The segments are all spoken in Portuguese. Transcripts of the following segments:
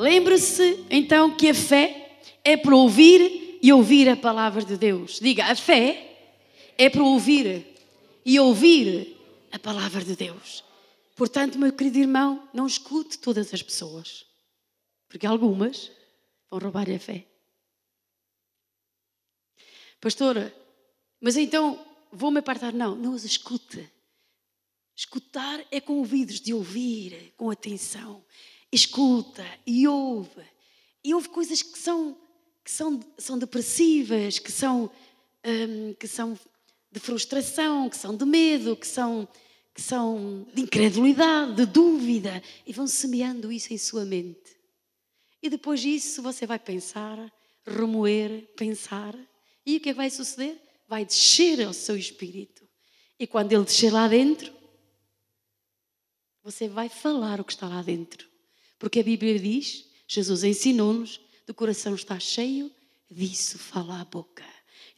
Lembre-se então que a fé é para ouvir e ouvir a palavra de Deus. Diga, a fé é para ouvir e ouvir a palavra de Deus. Portanto, meu querido irmão, não escute todas as pessoas, porque algumas vão roubar a fé. Pastora, mas então vou-me apartar? Não, não os escute. Escutar é com ouvidos de ouvir, com atenção. Escuta e ouve. E ouve coisas que são, que são, são depressivas, que são, hum, que são de frustração, que são de medo, que são, que são de incredulidade, de dúvida. E vão semeando isso em sua mente. E depois disso você vai pensar, remoer, pensar. E o que é que vai suceder? Vai descer ao seu espírito. E quando ele descer lá dentro, você vai falar o que está lá dentro. Porque a Bíblia diz, Jesus ensinou-nos, do coração está cheio, disso fala a boca.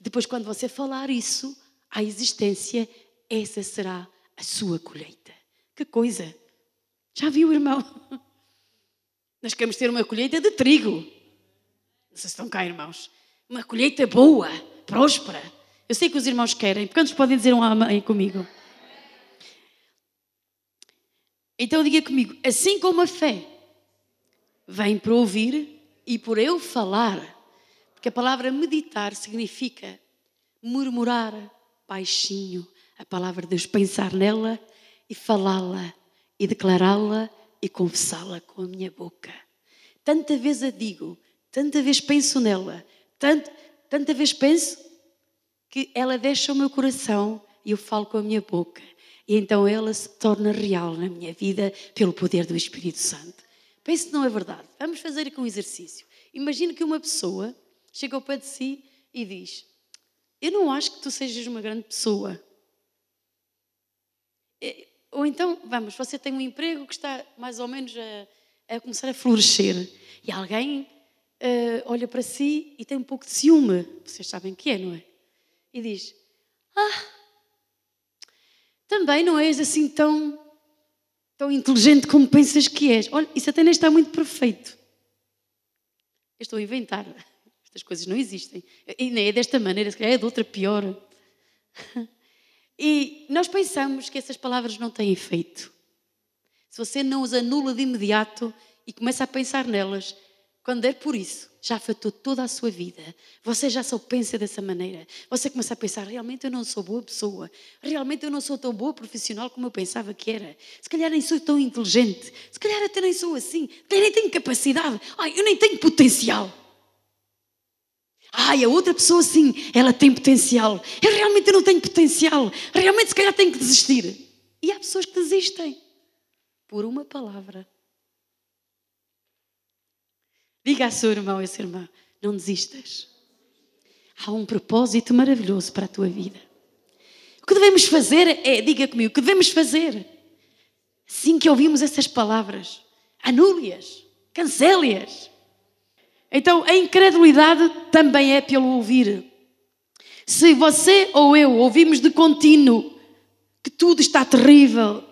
Depois, quando você falar isso à existência, essa será a sua colheita. Que coisa! Já viu, irmão? Nós queremos ter uma colheita de trigo. Não sei se estão cá, irmãos. Uma colheita boa, próspera. Eu sei que os irmãos querem. Quantos podem dizer um amém comigo? Então diga comigo, assim como a fé vem para ouvir e por eu falar, porque a palavra meditar significa murmurar baixinho a palavra de Deus, pensar nela e falá-la e declará-la e confessá-la com a minha boca. Tanta vez a digo, tanta vez penso nela, tanto, tanta vez penso que ela deixa o meu coração e eu falo com a minha boca. E então ela se torna real na minha vida pelo poder do Espírito Santo. Pense que não é verdade. Vamos fazer aqui um exercício. Imagine que uma pessoa chega ao pé de si e diz: Eu não acho que tu sejas uma grande pessoa. Ou então, vamos, você tem um emprego que está mais ou menos a, a começar a florescer e alguém uh, olha para si e tem um pouco de ciúme, vocês sabem que é, não é? E diz: Ah, também não és assim tão, tão inteligente como pensas que és. Olha, isso até nem está muito perfeito. Eu estou a inventar. Estas coisas não existem. E nem é desta maneira, se calhar é de outra pior. E nós pensamos que essas palavras não têm efeito. Se você não as anula de imediato e começa a pensar nelas, quando é por isso, já afetou toda a sua vida. Você já só pensa dessa maneira. Você começa a pensar: realmente eu não sou boa pessoa. Realmente eu não sou tão boa profissional como eu pensava que era. Se calhar nem sou tão inteligente. Se calhar até nem sou assim. Nem tenho capacidade. Ai, eu nem tenho potencial. Ai, a outra pessoa sim, ela tem potencial. Eu realmente não tenho potencial. Realmente se calhar tenho que desistir. E há pessoas que desistem por uma palavra. Diga a seu irmão e a sua irmã: não desistas. Há um propósito maravilhoso para a tua vida. O que devemos fazer é, diga comigo, o que devemos fazer? Assim que ouvimos essas palavras, anule-as, cancele-as. Então, a incredulidade também é pelo ouvir. Se você ou eu ouvimos de contínuo que tudo está terrível,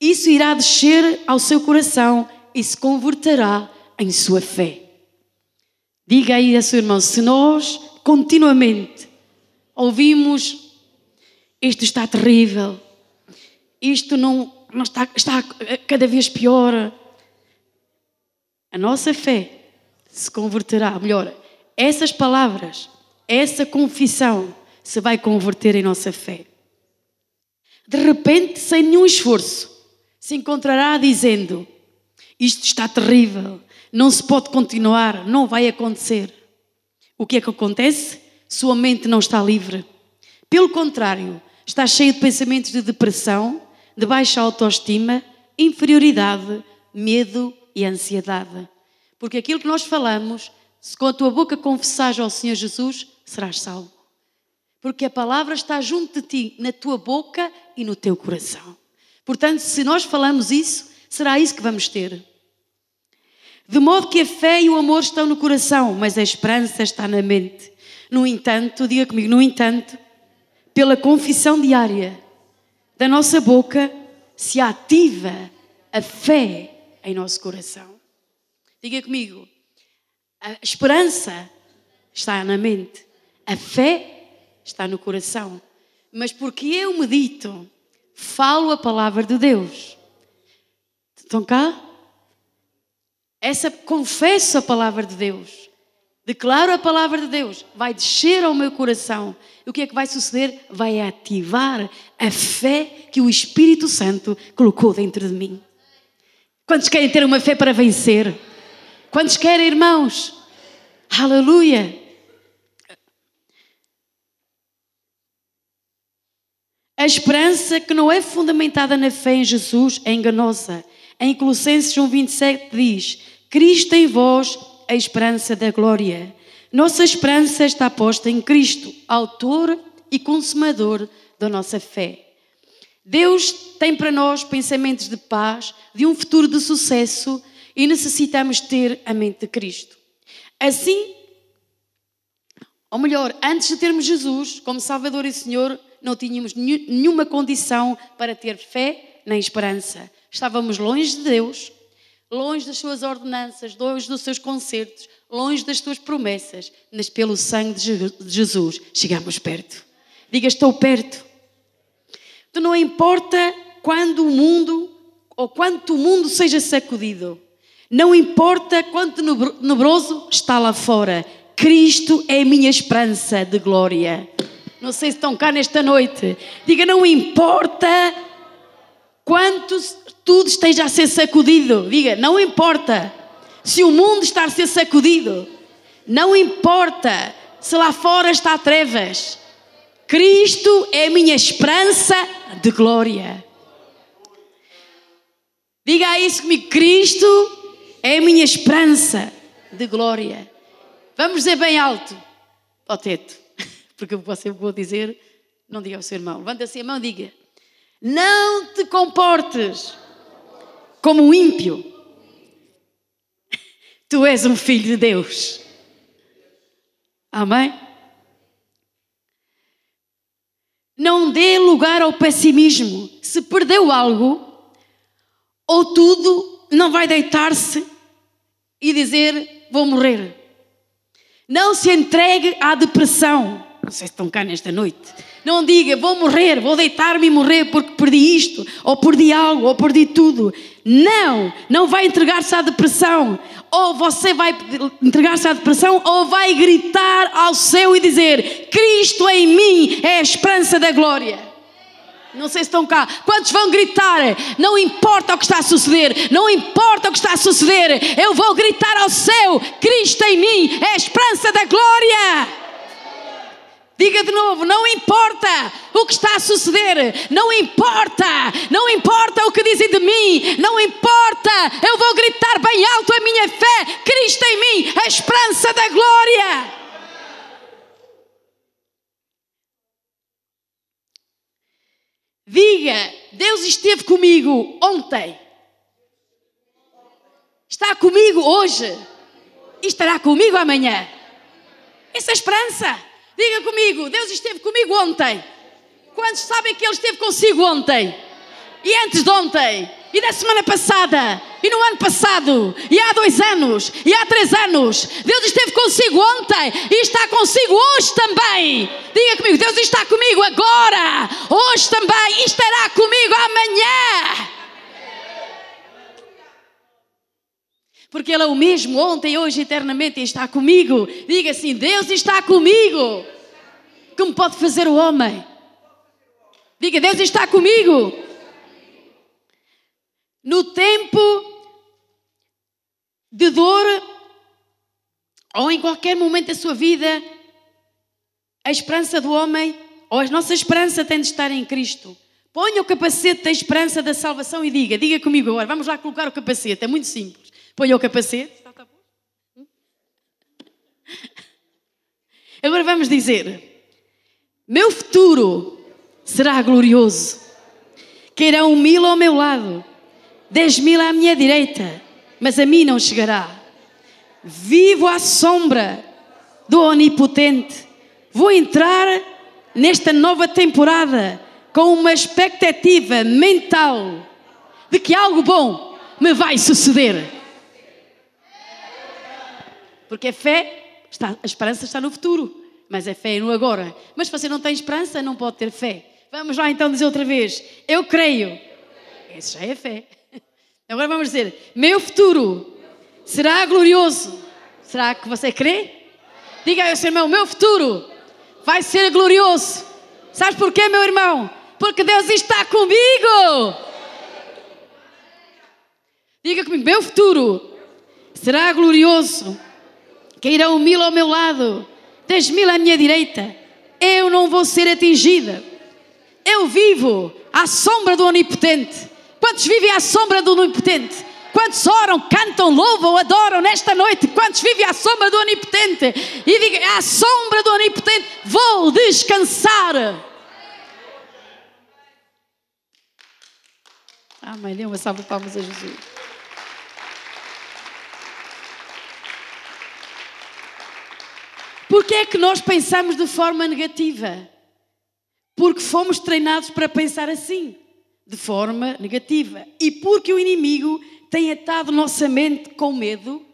isso irá descer ao seu coração e se converterá em sua fé. Diga aí a seu irmão: se nós continuamente ouvimos isto está terrível, isto não, não está, está cada vez pior, a nossa fé se converterá. Melhor, essas palavras, essa confissão se vai converter em nossa fé. De repente, sem nenhum esforço, se encontrará dizendo: Isto está terrível, não se pode continuar, não vai acontecer. O que é que acontece? Sua mente não está livre. Pelo contrário, está cheia de pensamentos de depressão, de baixa autoestima, inferioridade, medo e ansiedade. Porque aquilo que nós falamos, se com a tua boca confessares ao Senhor Jesus, serás salvo. Porque a palavra está junto de ti, na tua boca e no teu coração. Portanto, se nós falamos isso, será isso que vamos ter. De modo que a fé e o amor estão no coração, mas a esperança está na mente. No entanto, diga comigo, no entanto, pela confissão diária da nossa boca, se ativa a fé em nosso coração. Diga comigo. A esperança está na mente. A fé está no coração. Mas porque eu medito, falo a palavra de Deus. Estão cá? Essa confesso a palavra de Deus. Declaro a palavra de Deus, vai descer ao meu coração. E o que é que vai suceder? Vai ativar a fé que o Espírito Santo colocou dentro de mim. Quantos querem ter uma fé para vencer? Quantos querem, irmãos? Aleluia! A esperança que não é fundamentada na fé em Jesus é enganosa. Em Colossenses 1,27 diz: Cristo em vós a esperança da glória. Nossa esperança está posta em Cristo, autor e consumador da nossa fé. Deus tem para nós pensamentos de paz, de um futuro de sucesso e necessitamos ter a mente de Cristo. Assim, ou melhor, antes de termos Jesus como Salvador e Senhor, não tínhamos nenhuma condição para ter fé nem esperança. Estávamos longe de Deus, longe das suas ordenanças, longe dos seus concertos, longe das suas promessas, mas pelo sangue de Jesus chegamos perto. Diga, estou perto. Então não importa quando o mundo ou quanto o mundo seja sacudido, não importa quanto nebroso está lá fora, Cristo é a minha esperança de glória. Não sei se estão cá nesta noite. Diga, não importa quanto tudo esteja a ser sacudido. Diga, não importa se o mundo está a ser sacudido. Não importa se lá fora está trevas. Cristo é a minha esperança de glória. Diga isso comigo: Cristo é a minha esperança de glória. Vamos dizer bem alto ao teto, porque você vou dizer, não diga ao seu irmão. Levanta assim a mão e diga: Não te comportes como um ímpio. Tu és um filho de Deus. Amém? Não dê lugar ao pessimismo. Se perdeu algo, ou tudo, não vai deitar-se e dizer: Vou morrer. Não se entregue à depressão. Não sei se estão cá nesta noite. Não diga, vou morrer, vou deitar-me e morrer porque perdi isto, ou perdi algo, ou perdi tudo. Não, não vai entregar-se à depressão. Ou você vai entregar-se à depressão, ou vai gritar ao céu e dizer: Cristo em mim é a esperança da glória. Não sei se estão cá. Quantos vão gritar? Não importa o que está a suceder, não importa o que está a suceder, eu vou gritar ao céu: Cristo em mim é a esperança da glória. Diga de novo: não importa o que está a suceder, não importa, não importa o que dizem de mim, não importa, eu vou gritar bem alto a minha fé, Cristo em mim, a esperança da glória. Diga: Deus esteve comigo ontem, está comigo hoje e estará comigo amanhã. Essa é a esperança. Diga comigo, Deus esteve comigo ontem. Quantos sabem que Ele esteve consigo ontem? E antes de ontem? E da semana passada? E no ano passado? E há dois anos? E há três anos? Deus esteve consigo ontem e está consigo hoje também. Diga comigo, Deus está comigo agora, hoje também e estará comigo amanhã. Porque Ele é o mesmo ontem, hoje, eternamente e está comigo. Diga assim: Deus está comigo. Como pode fazer o homem? Diga: Deus está comigo. No tempo de dor, ou em qualquer momento da sua vida, a esperança do homem, ou a nossa esperança tem de estar em Cristo. Ponha o capacete da esperança da salvação e diga, diga comigo agora, vamos lá colocar o capacete, é muito simples. Põe o capacete. Agora vamos dizer: Meu futuro será glorioso. Queirão mil ao meu lado, dez mil à minha direita, mas a mim não chegará. Vivo à sombra do Onipotente. Vou entrar nesta nova temporada com uma expectativa mental de que algo bom me vai suceder. Porque a fé, está, a esperança está no futuro, mas a fé é no agora. Mas se você não tem esperança, não pode ter fé. Vamos lá então dizer outra vez: Eu creio. Isso já é fé. Agora vamos dizer: Meu futuro será glorioso. Será que você crê? Diga aí, seu irmão: Meu futuro vai ser glorioso. Sabes porquê, meu irmão? Porque Deus está comigo. Diga comigo: Meu futuro será glorioso. Cairão mil ao meu lado, dez mil à minha direita. Eu não vou ser atingida. Eu vivo à sombra do Onipotente. Quantos vivem à sombra do Onipotente? Quantos oram, cantam, louvam, adoram nesta noite? Quantos vivem à sombra do Onipotente? E digam, à sombra do Onipotente, vou descansar. Amém. Dê uma salva de palmas a Jesus. Porquê é que nós pensamos de forma negativa? Porque fomos treinados para pensar assim, de forma negativa. E porque o inimigo tem atado nossa mente com medo,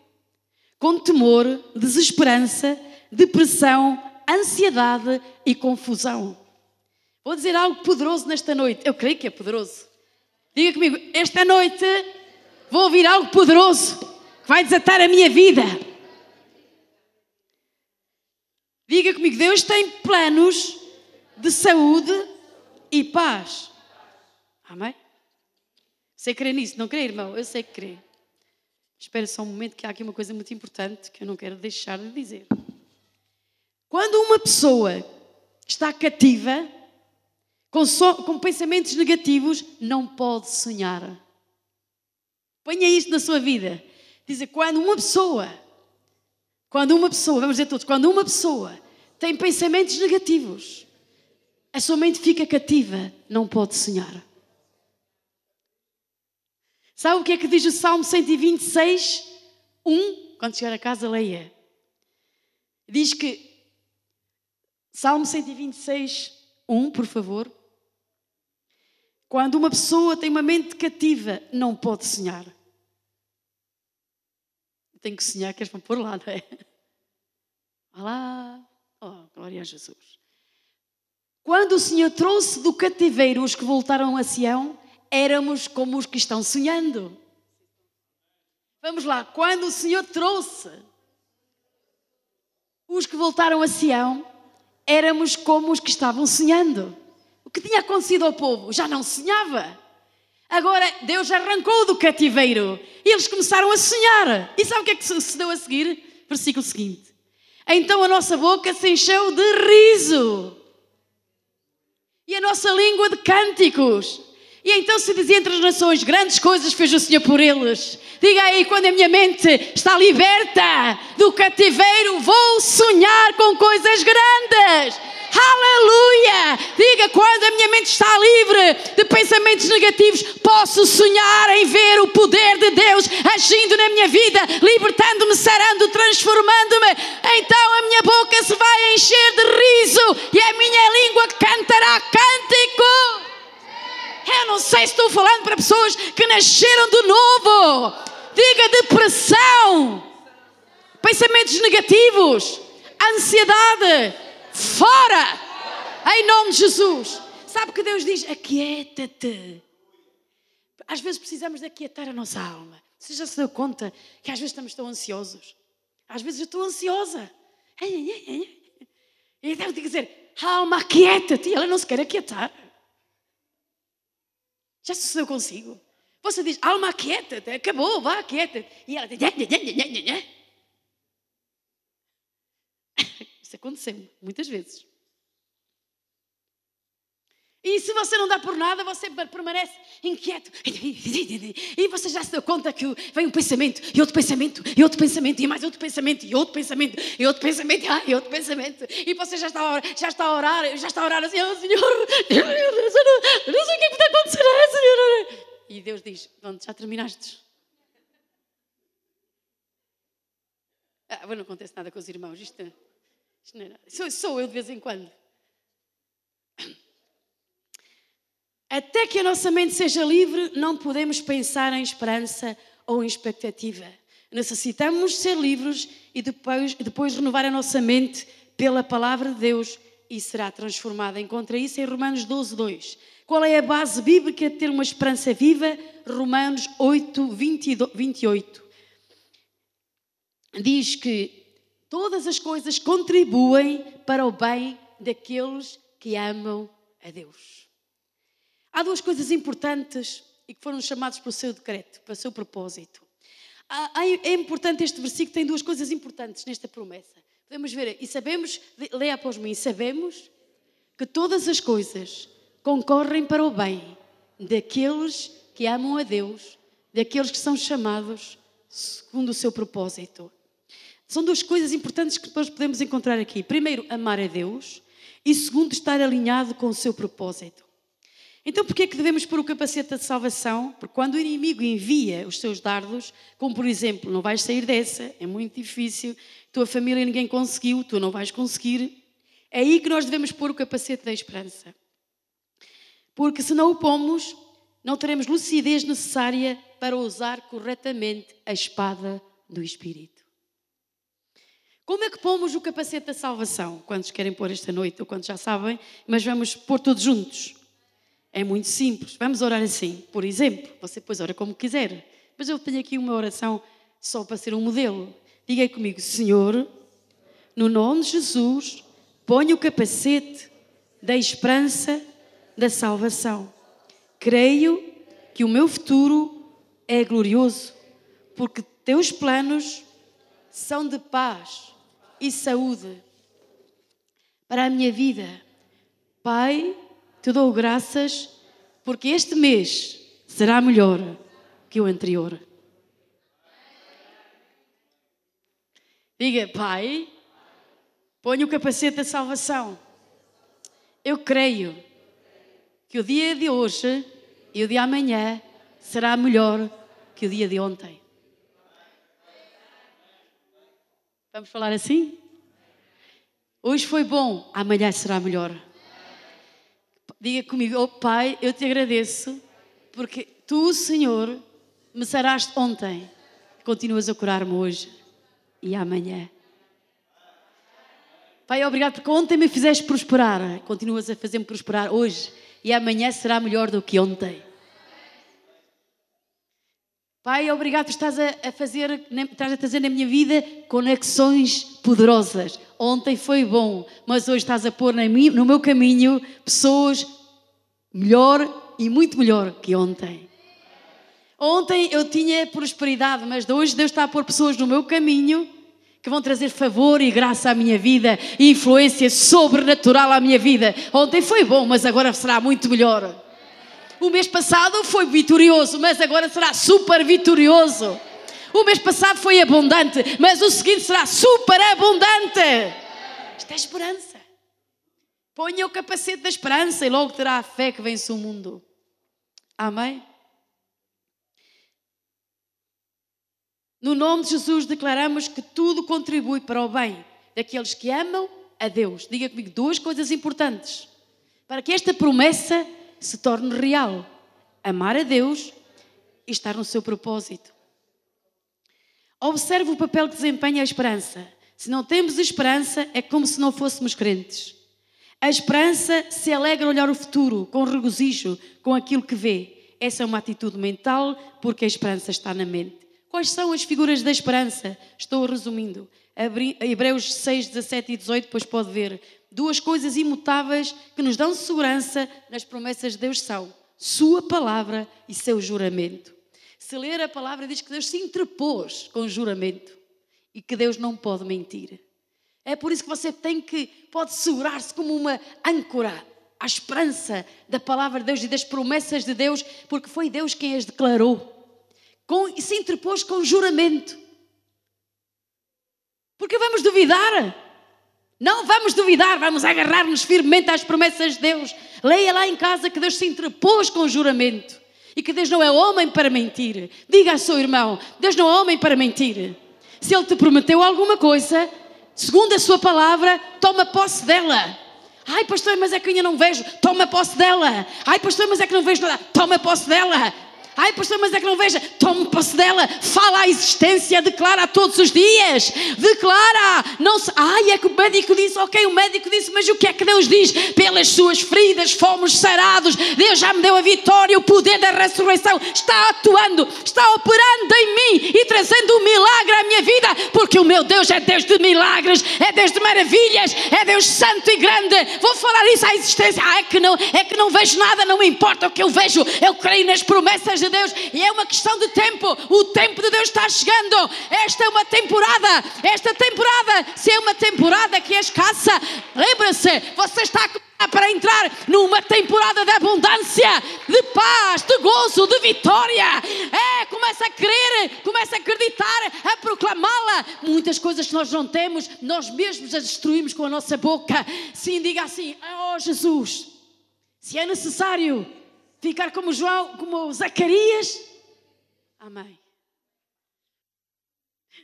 com temor, desesperança, depressão, ansiedade e confusão. Vou dizer algo poderoso nesta noite. Eu creio que é poderoso. Diga comigo, esta noite vou ouvir algo poderoso que vai desatar a minha vida. Diga comigo, Deus tem planos de saúde e paz. Amém? Você crê nisso? Não crê, irmão? Eu sei que crê. Espera só um momento que há aqui uma coisa muito importante que eu não quero deixar de dizer. Quando uma pessoa está cativa, com, so, com pensamentos negativos, não pode sonhar. Ponha isto na sua vida. Dizer, quando uma pessoa, quando uma pessoa, vamos dizer todos, quando uma pessoa tem pensamentos negativos, a sua mente fica cativa, não pode sonhar. Sabe o que é que diz o Salmo 126, 1? Quando chegar a casa, leia. Diz que, Salmo 126, 1, por favor. Quando uma pessoa tem uma mente cativa, não pode sonhar. Tem que sonhar, queres para pôr lá, não é? Olá, oh, glória a Jesus. Quando o Senhor trouxe do cativeiro os que voltaram a Sião, éramos como os que estão sonhando. Vamos lá, quando o Senhor trouxe os que voltaram a Sião, éramos como os que estavam sonhando. O que tinha acontecido ao povo? Já não sonhava. Agora Deus arrancou do cativeiro e eles começaram a sonhar. E sabe o que é que sucedeu a seguir? Versículo seguinte. Então a nossa boca se encheu de riso e a nossa língua de cânticos. E então se dizia entre as nações: grandes coisas fez o Senhor por eles. Diga aí, quando a minha mente está liberta do cativeiro, vou sonhar com coisas grandes. Quando a minha mente está livre de pensamentos negativos, posso sonhar em ver o poder de Deus agindo na minha vida, libertando-me, sarando, transformando-me. Então a minha boca se vai encher de riso e a minha língua cantará cântico. Eu não sei se estou falando para pessoas que nasceram de novo. Diga depressão, pensamentos negativos, ansiedade Fora! Em nome de Jesus. Sabe que Deus diz? Aquieta-te. Às vezes precisamos de aquietar a nossa alma. Você já se deu conta que às vezes estamos tão ansiosos? Às vezes eu estou ansiosa. E tem que dizer, alma, aquieta-te. Ela não se quer aquietar. Já sucedeu consigo? Você diz, alma, aquieta-te. Acabou, vá, aquieta-te. E ela diz, isso aconteceu muitas vezes. E se você não dá por nada, você permanece inquieto. E você já se deu conta que vem um pensamento, e outro pensamento, e outro pensamento, e mais outro pensamento, e outro pensamento, e outro pensamento, e outro pensamento. E você já está a orar, já está a orar, já está a orar assim, oh, Senhor, não, não sei o que é está acontecendo, Senhor. E Deus diz, pronto, já terminaste. Ah, não acontece nada com os irmãos, isto é... Sou, sou eu de vez em quando. Até que a nossa mente seja livre, não podemos pensar em esperança ou em expectativa. Necessitamos ser livres e depois, depois renovar a nossa mente pela palavra de Deus e será transformada. Encontra isso em Romanos 12, 2. Qual é a base bíblica de ter uma esperança viva? Romanos 8, 28. Diz que todas as coisas contribuem para o bem daqueles que amam a Deus. Há duas coisas importantes e que foram chamados para o seu decreto, para o seu propósito. É importante este versículo, tem duas coisas importantes nesta promessa. Podemos ver, e sabemos, leia após mim, sabemos que todas as coisas concorrem para o bem daqueles que amam a Deus, daqueles que são chamados segundo o seu propósito. São duas coisas importantes que nós podemos encontrar aqui. Primeiro, amar a Deus e segundo, estar alinhado com o seu propósito. Então, por que é que devemos pôr o capacete da salvação? Porque quando o inimigo envia os seus dardos, como por exemplo, não vais sair dessa, é muito difícil, tua família ninguém conseguiu, tu não vais conseguir, é aí que nós devemos pôr o capacete da esperança. Porque se não o pomos, não teremos lucidez necessária para usar corretamente a espada do Espírito. Como é que pomos o capacete da salvação? Quantos querem pôr esta noite ou quantos já sabem, mas vamos pôr todos juntos. É muito simples. Vamos orar assim. Por exemplo, você depois ora como quiser. Mas eu tenho aqui uma oração só para ser um modelo. Diga comigo, Senhor, no nome de Jesus, ponha o capacete da esperança da salvação. Creio que o meu futuro é glorioso, porque teus planos são de paz e saúde para a minha vida. Pai, te dou graças porque este mês será melhor que o anterior. Diga, Pai, ponha o capacete da salvação. Eu creio que o dia de hoje e o de amanhã será melhor que o dia de ontem. Vamos falar assim? Hoje foi bom, amanhã será melhor. Diga comigo, oh Pai, eu te agradeço, porque tu, Senhor, me saraste ontem, continuas a curar-me hoje e amanhã. Pai, obrigado porque ontem me fizeste prosperar, continuas a fazer-me prosperar hoje e amanhã será melhor do que ontem. Pai, obrigado por estás a, fazer, estás a trazer na minha vida conexões poderosas. Ontem foi bom, mas hoje estás a pôr no meu caminho pessoas melhor e muito melhor que ontem. Ontem eu tinha prosperidade, mas hoje Deus está a pôr pessoas no meu caminho que vão trazer favor e graça à minha vida e influência sobrenatural à minha vida. Ontem foi bom, mas agora será muito melhor. O mês passado foi vitorioso, mas agora será super vitorioso. O mês passado foi abundante, mas o seguinte será super abundante. Isto é esperança. Ponha o capacete da esperança e logo terá a fé que vence o mundo. Amém? No nome de Jesus declaramos que tudo contribui para o bem daqueles que amam a Deus. Diga comigo duas coisas importantes. Para que esta promessa se torne real. Amar a Deus e estar no seu propósito. Observe o papel que desempenha a esperança. Se não temos esperança, é como se não fôssemos crentes. A esperança se alegra olhar o futuro, com regozijo, com aquilo que vê. Essa é uma atitude mental, porque a esperança está na mente. Quais são as figuras da esperança? Estou resumindo. Hebreus 6, 17 e 18, depois pode ver. Duas coisas imutáveis que nos dão segurança nas promessas de Deus são Sua palavra e seu juramento. Se ler a palavra, diz que Deus se interpôs com o juramento e que Deus não pode mentir. É por isso que você tem que, pode segurar-se como uma âncora à esperança da palavra de Deus e das promessas de Deus, porque foi Deus quem as declarou. Com, e se interpôs com juramento. Porque vamos duvidar? Não vamos duvidar, vamos agarrar-nos firmemente às promessas de Deus. Leia lá em casa que Deus se interpôs com juramento e que Deus não é homem para mentir. Diga ao seu irmão: Deus não é homem para mentir. Se Ele te prometeu alguma coisa, segundo a Sua palavra, toma posse dela. Ai, pastor, mas é que ainda não vejo. Toma posse dela. Ai, pastor, mas é que não vejo nada. Toma posse dela. Ai, pastor, mas é que não veja. Tome posse dela, fala a existência, declara todos os dias. Declara. Não se... Ai, é que o médico disse, ok, o médico disse, mas o que é que Deus diz? Pelas suas feridas fomos sarados. Deus já me deu a vitória, o poder da ressurreição está atuando, está operando em mim e trazendo um milagre à minha vida, porque o meu Deus é Deus de milagres, é Deus de maravilhas, é Deus santo e grande. Vou falar isso à existência. Ah, é que não, é que não vejo nada, não me importa o que eu vejo. Eu creio nas promessas de Deus e é uma questão de tempo. O tempo de Deus está chegando. Esta é uma temporada. Esta temporada, se é uma temporada que é escassa, lembra-se, você está para entrar numa temporada de abundância, de paz, de gozo, de vitória. É, começa a crer, começa a acreditar, a proclamá-la. Muitas coisas que nós não temos, nós mesmos as destruímos com a nossa boca. Sim, diga assim: Oh Jesus, se é necessário ficar como João, como Zacarias, amém.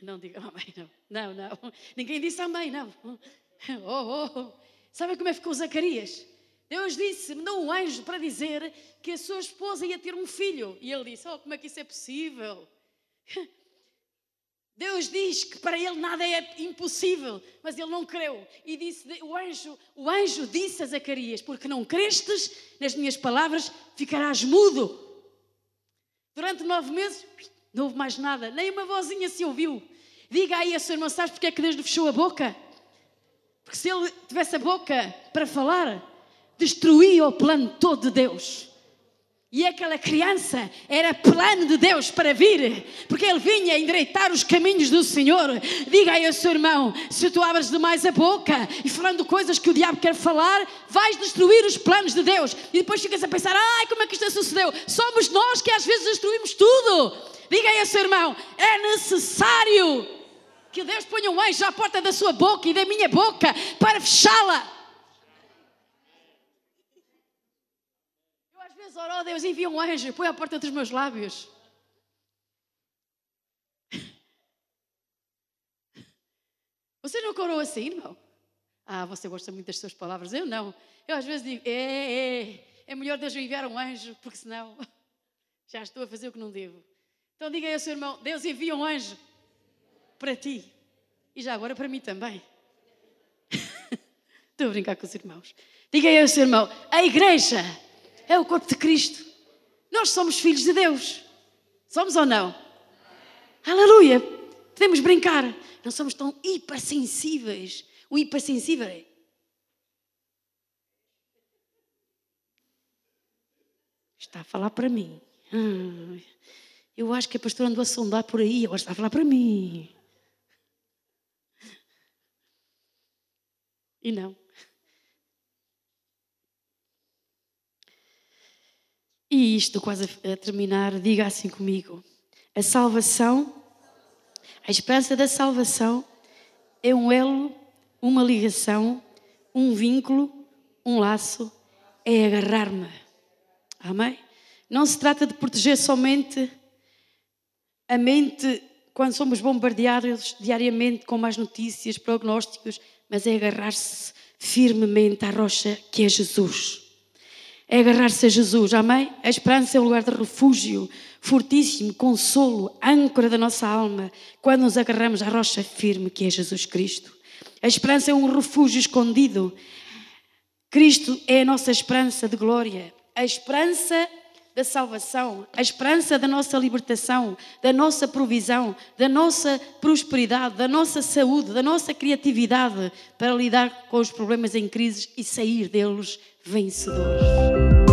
Não diga amém, não. Não, não. Ninguém disse amém, não. Oh, oh. Sabe como é que ficou Zacarias? Deus disse, mandou um anjo para dizer que a sua esposa ia ter um filho. E ele disse: Oh, como é que isso é possível? Deus diz que para ele nada é impossível, mas ele não creu. E disse, o anjo, o anjo disse a Zacarias: Porque não crestes nas minhas palavras, ficarás mudo. Durante nove meses, não houve mais nada, nem uma vozinha se ouviu. Diga aí a sua irmã: Sabes porque é que Deus lhe fechou a boca? Porque se ele tivesse a boca para falar, destruía o plano todo de Deus. E aquela criança era plano de Deus para vir, porque ele vinha endireitar os caminhos do Senhor. Diga aí ao seu irmão: se tu abres demais a boca e falando coisas que o diabo quer falar, vais destruir os planos de Deus. E depois ficas a pensar: ai, como é que isto sucedeu? Somos nós que às vezes destruímos tudo. Diga aí ao seu irmão: é necessário que Deus ponha um anjo à porta da sua boca e da minha boca para fechá-la. Oh Deus, envia um anjo, põe à porta dos meus lábios. Você não orou assim, irmão? Ah, você gosta muito das suas palavras. Eu não. Eu às vezes digo, é, é, é melhor Deus me enviar um anjo, porque senão já estou a fazer o que não devo. Então diga aí ao seu irmão, Deus envia um anjo para ti e já agora para mim também. Estou a brincar com os irmãos. Diga aí ao seu irmão: a igreja é o corpo de Cristo. Nós somos filhos de Deus. Somos ou não? Aleluia! Podemos brincar. Não somos tão hipersensíveis. O hipersensível é. Está a falar para mim. Hum, eu acho que a pastora andou a sondar por aí, agora está a falar para mim. E não. E isto, quase a terminar, diga assim comigo: a salvação, a esperança da salvação é um elo, uma ligação, um vínculo, um laço, é agarrar-me. Amém? Não se trata de proteger somente a mente quando somos bombardeados diariamente com mais notícias, prognósticos, mas é agarrar-se firmemente à rocha que é Jesus. É agarrar-se a Jesus, amém? A esperança é um lugar de refúgio, fortíssimo, consolo, âncora da nossa alma, quando nos agarramos à rocha firme que é Jesus Cristo. A esperança é um refúgio escondido. Cristo é a nossa esperança de glória. A esperança da salvação, a esperança da nossa libertação, da nossa provisão, da nossa prosperidade, da nossa saúde, da nossa criatividade para lidar com os problemas em crise e sair deles vencedores.